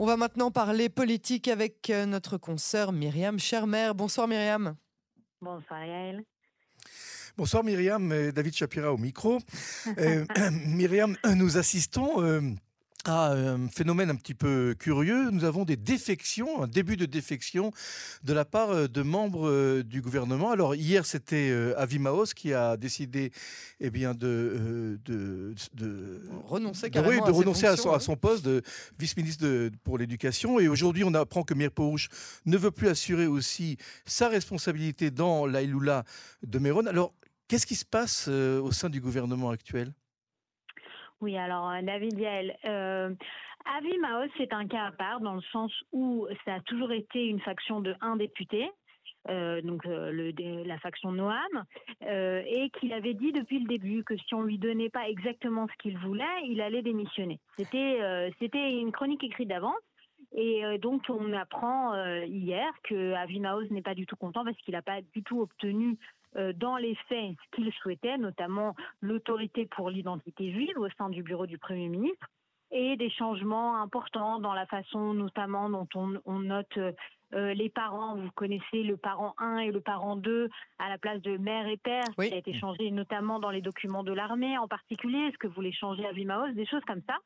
On va maintenant parler politique avec euh, notre consoeur Myriam Schermer. Bonsoir Myriam. Bonsoir Yael. Bonsoir Myriam, David Chapira au micro. euh, Myriam, nous assistons euh, à un phénomène un petit peu curieux. Nous avons des défections, un début de défection de la part euh, de membres euh, du gouvernement. Alors hier, c'était euh, Avimaos qui a décidé eh bien, de, euh, de, de renoncer, de, oui, de renoncer à, son, à, son, poste de vice-ministre pour l'éducation. Et aujourd'hui, on apprend que Mir Porouche ne veut plus assurer aussi sa responsabilité dans l'Aïloula de Méron. Alors, qu'est-ce qui se passe euh, au sein du gouvernement actuel? Oui, alors David Yael, euh, Avi Maos, c'est un cas à part dans le sens où ça a toujours été une faction de un député, euh, donc euh, la faction Noam, euh, et qu'il avait dit depuis le début que si on lui donnait pas exactement ce qu'il voulait, il allait démissionner. C'était c'était une chronique écrite d'avance. Et donc on apprend hier que Avimaos n'est pas du tout content parce qu'il n'a pas du tout obtenu dans les faits ce qu'il souhaitait, notamment l'autorité pour l'identité juive au sein du bureau du Premier ministre et des changements importants dans la façon notamment dont on, on note euh, les parents. Vous connaissez le parent 1 et le parent 2 à la place de mère et père, oui. qui a été changé notamment dans les documents de l'armée en particulier. Est-ce que vous voulez changer à Vimaos Des choses comme ça?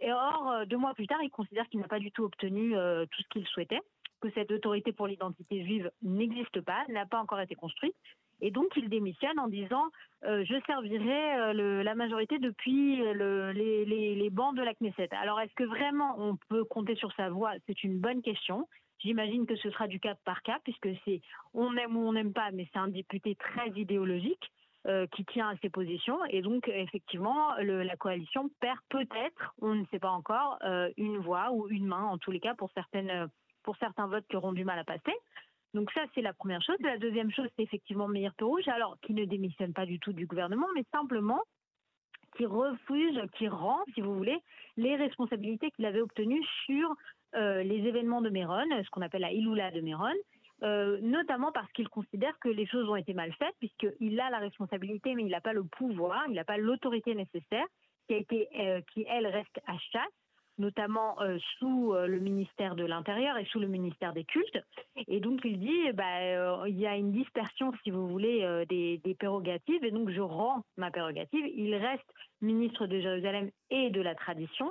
Et or, deux mois plus tard, il considère qu'il n'a pas du tout obtenu euh, tout ce qu'il souhaitait que cette autorité pour l'identité juive n'existe pas, n'a pas encore été construite. Et donc, il démissionne en disant euh, Je servirai euh, la majorité depuis le, les, bancs de la Knesset. Alors, est-ce que vraiment on peut compter sur sa voix? C'est une bonne question. J'imagine que ce sera du cas par cas, puisque c'est on aime ou on n'aime pas, mais c'est un député très idéologique. Euh, qui tient à ses positions et donc effectivement la coalition perd peut-être, on ne sait pas encore, euh, une voix ou une main en tous les cas pour certains votes qui auront du mal à passer. Donc ça, c'est la première chose. La deuxième chose, c'est effectivement Meir Perouge, alors qui ne démissionne pas du tout du gouvernement, mais simplement qui refuse, qui rend, si vous voulez, les responsabilités qu'il avait obtenues sur euh, les événements de Méron, ce qu'on appelle la Iloula de Méron, euh, notamment parce qu'il considère que les choses ont été mal faites, puisqu'il a la responsabilité, mais il n'a pas le pouvoir, il n'a pas l'autorité nécessaire, qui, a été, euh, qui, elle, reste à chasse notamment sous le ministère de l'Intérieur et sous le ministère des Cultes. Et donc il dit, bah, euh, il y a une dispersion, si vous voulez, euh, des, des, prérogatives, et donc je rends ma prérogative. Il reste ministre de Jérusalem et de la tradition.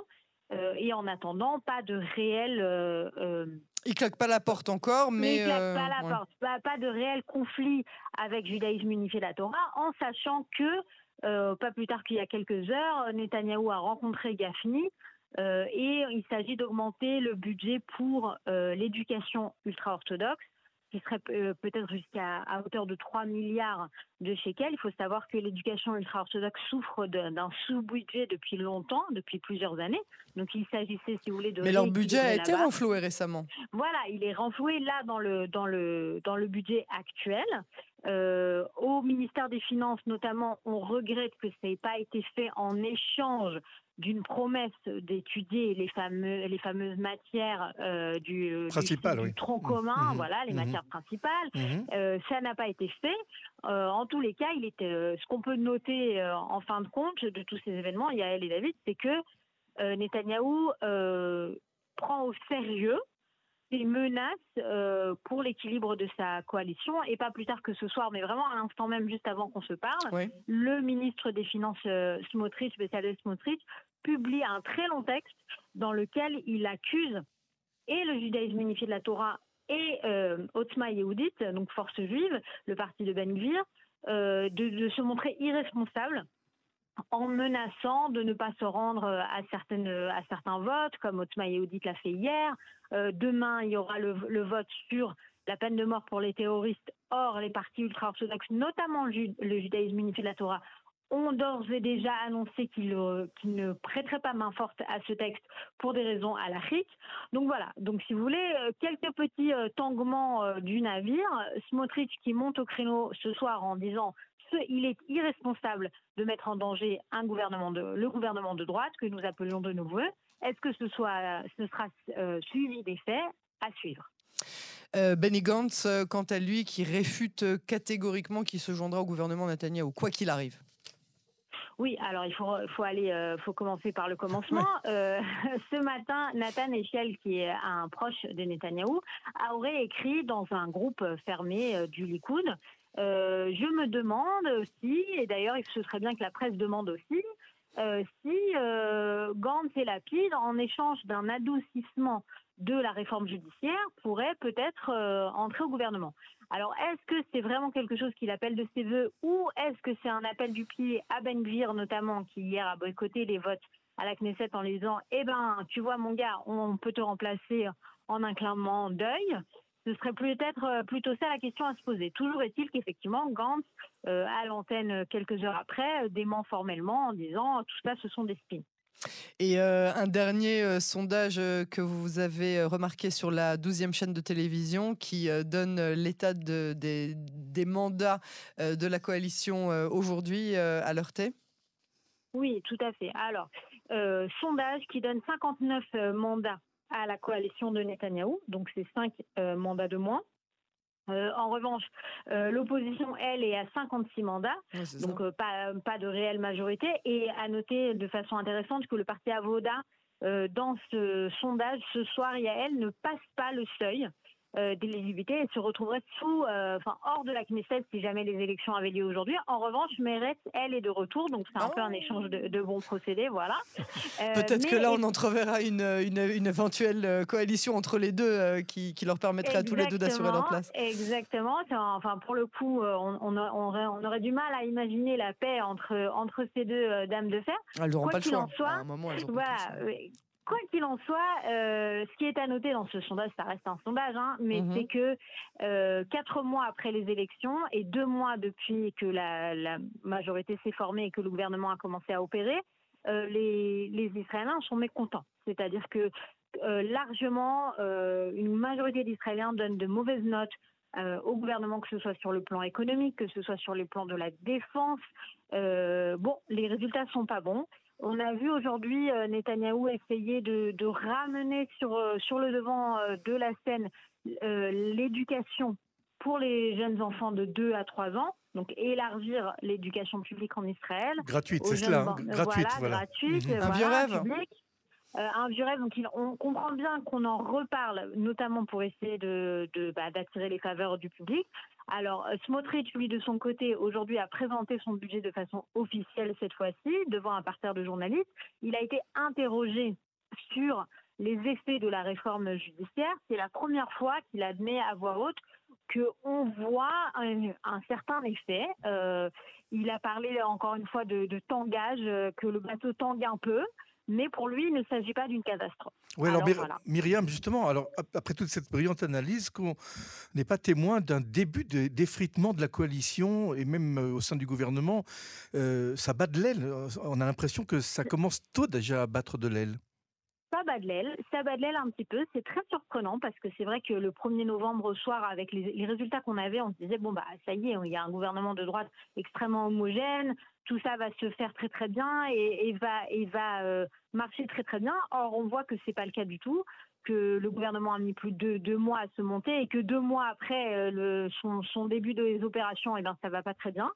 Euh, et en attendant, pas de réel. il claque pas la porte encore, mais. Il claque pas la ouais. porte. Pas, pas, de réel conflit avec Judaïsme unifié la Torah, en sachant que, pas plus tard qu'il y a quelques heures, Netanyahou a rencontré Gafni euh, et il s'agit d'augmenter le budget pour euh, l'éducation ultra-orthodoxe qui serait euh, peut-être jusqu'à à hauteur de 3 milliards de shekels. Il faut savoir que l'éducation ultra-orthodoxe souffre d'un sous-budget depuis longtemps, depuis plusieurs années. Donc il s'agissait, si vous voulez, de... Mais leur budget a été renfloué récemment. Voilà, il est renfloué là dans le, dans le, dans le budget actuel. Euh, au ministère des Finances, notamment, on regrette que ça n'ait pas été fait en échange d'une promesse d'étudier les, fameux, les fameuses matières euh, du, Principal, du, oui. du, tronc commun, mmh, voilà, les mmh, matières principales. Mmh. Euh, ça n'a pas été fait. Euh, en tous les cas, il était, ce qu'on peut noter en fin de compte de tous ces événements, Yael et David, c'est que Netanyahou prend au sérieux des menaces euh, pour l'équilibre de sa coalition et pas plus tard que ce soir, mais vraiment à l'instant même juste avant qu'on se parle, oui. le ministre des Finances euh, Smotrich, Bezalel Smotrich, publie un très long texte dans lequel il accuse et le judaïsme unifié de la Torah et euh, Otzma Yehudit, donc Force juive, le parti de Ben Gvir, euh, de, se montrer irresponsable en menaçant de ne pas se rendre à, certaines, à certains votes, comme Otzma Yehudit l'a fait hier. Euh, demain, il y aura le, le, vote sur la peine de mort pour les terroristes. Or, les partis ultra-orthodoxes, notamment le, judaïsme unifié de la Torah, ont d'ores et déjà annoncé qu'ils euh, qu ne prêteraient pas main forte à ce texte pour des raisons à l'Afrique. Donc voilà, donc si vous voulez, euh, quelques petits euh, tanguements du navire. Smotrich qui monte au créneau ce soir en disant il est irresponsable de mettre en danger le gouvernement de droite que nous appelions de nos voeux. Est-ce que ce, sera suivi des faits? À suivre Benny Gantz, quant à lui, qui réfute catégoriquement qu'il se joindra au gouvernement Netanyahou, quoi qu'il arrive. Oui, alors il faut, faut aller, euh, faut commencer par le commencement. Euh, ce matin, Nathan Echel, qui est un proche de Netanyahou, aurait écrit dans un groupe fermé euh, du Likoud. je me demande aussi, et d'ailleurs ce serait bien que la presse demande aussi, si Gantz et Lapide, en échange d'un adoucissement de la réforme judiciaire, pourraient peut-être entrer au gouvernement. Alors, est-ce que c'est vraiment quelque chose qu'il appelle de ses voeux ou est-ce que c'est un appel du pied à Ben Gvir, notamment, qui hier a boycotté les votes à la Knesset en les disant Eh ben, tu vois, mon gars, on peut te remplacer en un clament d'œil ce serait peut-être euh, plutôt ça la question à se poser. Toujours est-il qu'effectivement, Gantz, euh, à l'antenne quelques heures après, euh, dément formellement en disant tout ça, ce sont des spins. Et un dernier sondage que vous avez remarqué sur la 12e chaîne de télévision qui donne l'état de, des, mandats de la coalition aujourd'hui à l'heure T? Oui, tout à fait. Alors, sondage qui donne 59 mandats à la coalition de Netanyahou, donc c'est 5 mandats de moins. Euh, en revanche, euh, l'opposition, elle, est à 56 mandats, donc euh, pas, pas de réelle majorité. Et à noter de façon intéressante que le parti Avoda, dans ce sondage, ce soir, elle ne passe pas le seuil. Euh, d'éligibilité et se retrouverait sous, euh, enfin hors de la Knesset si jamais les élections avaient lieu aujourd'hui. En revanche, Meretz, elle, est de retour, donc c'est un peu un oh. échange de, bons procédés, voilà. Euh, Peut-être que là, on entreverra une, une, éventuelle coalition entre les deux qui, qui, leur permettrait à tous les deux d'assurer leur place. Exactement. Enfin, pour le coup, on, on, aurait, on, aurait, du mal à imaginer la paix entre, entre ces deux dames de fer. Elles n'auront pas le choix. Soit, à un moment, elles voilà, Quoi qu'il en soit, euh, ce qui est à noter dans ce sondage, ça reste un sondage, hein, mais mhm. c'est que euh, quatre mois après les élections et deux mois depuis que la, majorité s'est formée et que le gouvernement a commencé à opérer, euh, les, les, Israéliens sont mécontents. C'est-à-dire que largement, une majorité d'Israéliens donnent de mauvaises notes au gouvernement, que ce soit sur le plan économique, que ce soit sur le plan de la défense. bon, les résultats sont pas bons. On a vu aujourd'hui euh, Netanyahou essayer de, ramener sur, euh, sur le devant euh, de la scène l'éducation pour les jeunes enfants de 2 à 3 ans, donc élargir l'éducation publique en Israël. Gratuite, c'est cela, hein. gratuite. Voilà, gratuite mhm. Un vieux rêve. un vieux rêve, donc on comprend bien qu'on en reparle, notamment pour essayer de, bah, d'attirer les faveurs du public. Alors, euh, Smotrich, lui, de son côté, aujourd'hui, a présenté son budget de façon officielle cette fois-ci, devant un parterre de journalistes. Il a été interrogé sur les effets de la réforme judiciaire. C'est la première fois qu'il admet à voix haute qu'on voit un, certain effet. Euh, il a parlé encore une fois de, tangage, euh, que le bateau tangue un peu mais pour lui, il ne s'agit pas d'une catastrophe. Oui, alors, Myriam, justement, alors après toute cette brillante analyse, qu'on n'est pas témoin d'un début d'effritement de la coalition et même euh, au sein du gouvernement, euh, ça bat de l'aile. On a l'impression que ça commence tôt déjà à battre de l'aile ça bat de l'aile, ça bat de l'aile un petit peu. C'est très surprenant parce que c'est vrai que le 1er novembre au soir, avec les, résultats qu'on avait, on se disait bon bah ça y est, il y a un gouvernement de droite extrêmement homogène, tout ça va se faire très très bien et, va et va euh, marcher très très bien. Or on voit que c'est pas le cas du tout que le gouvernement a mis plus de deux mois à se monter et que deux mois après euh, son, début des opérations, et eh ben ça va pas très bien.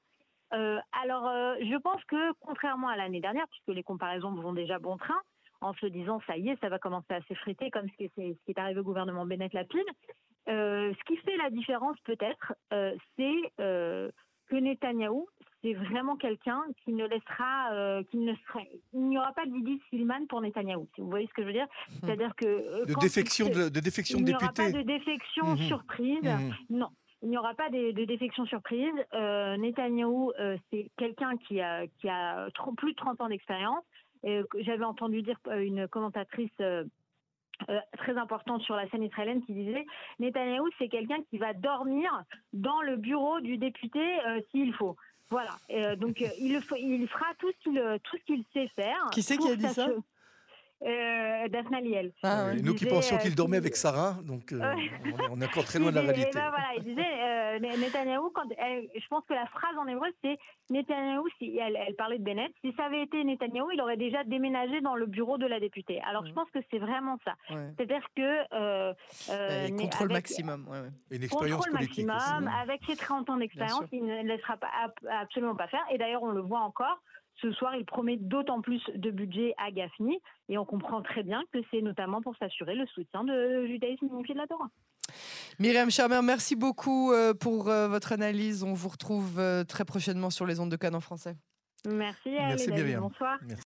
Euh, alors, je pense que contrairement à l'année dernière, puisque les comparaisons vont déjà bon train, en se disant ça y est, ça va commencer à s'effriter comme ce qui, est, ce qui est arrivé au gouvernement Bennett-Lapine. Euh, ce qui fait la différence peut-être, euh, c'est euh, que Netanyahou, c'est vraiment quelqu'un qui ne laissera, qui ne serait, il n'y aura pas de Didi Silman pour Netanyahou. Si vous voyez ce que je veux dire, mmh. c'est-à-dire que de défection de, de, défection de députés. Il n'y aura pas de défection mmh. surprise. Mmh. Non. Il n'y aura pas de, de défection surprise. Euh, Netanyahou, c'est quelqu'un qui a, qui a plus de 30 ans d'expérience. J'avais entendu dire euh, une commentatrice euh, euh, très importante sur la scène israélienne qui disait Netanyahou, c'est quelqu'un qui va dormir dans le bureau du député s'il faut. Voilà. donc il, il, fera tout ce qu'il sait faire. Qui c'est qui a dit ça euh, Daphne Liel. Ah, nous qui pensions qu'il dormait avec Sarah, donc on, est, encore très loin de la réalité. Ben voilà, il disait Netanyahou, quand je pense que la phrase en hébreu c'est Netanyahou, si elle, parlait de Bennett, si ça avait été Netanyahou, il aurait déjà déménagé dans le bureau de la députée. Alors je pense que c'est vraiment ça. C'est-à-dire que euh, euh, contrôle maximum, une expérience contrôle maximum, avec ses 30 ans d'expérience, il ne laissera pas, absolument pas faire. Et d'ailleurs, on le voit encore ce soir, il promet d'autant plus de budget à Gafni. Et on comprend très bien que c'est notamment pour s'assurer le soutien de judaïsme unifié de la Torah. Myriam Charmer, merci beaucoup euh, pour euh, votre analyse. On vous retrouve euh, très prochainement sur les ondes de Cannes en français. Merci, Merci Myriam. Bonsoir.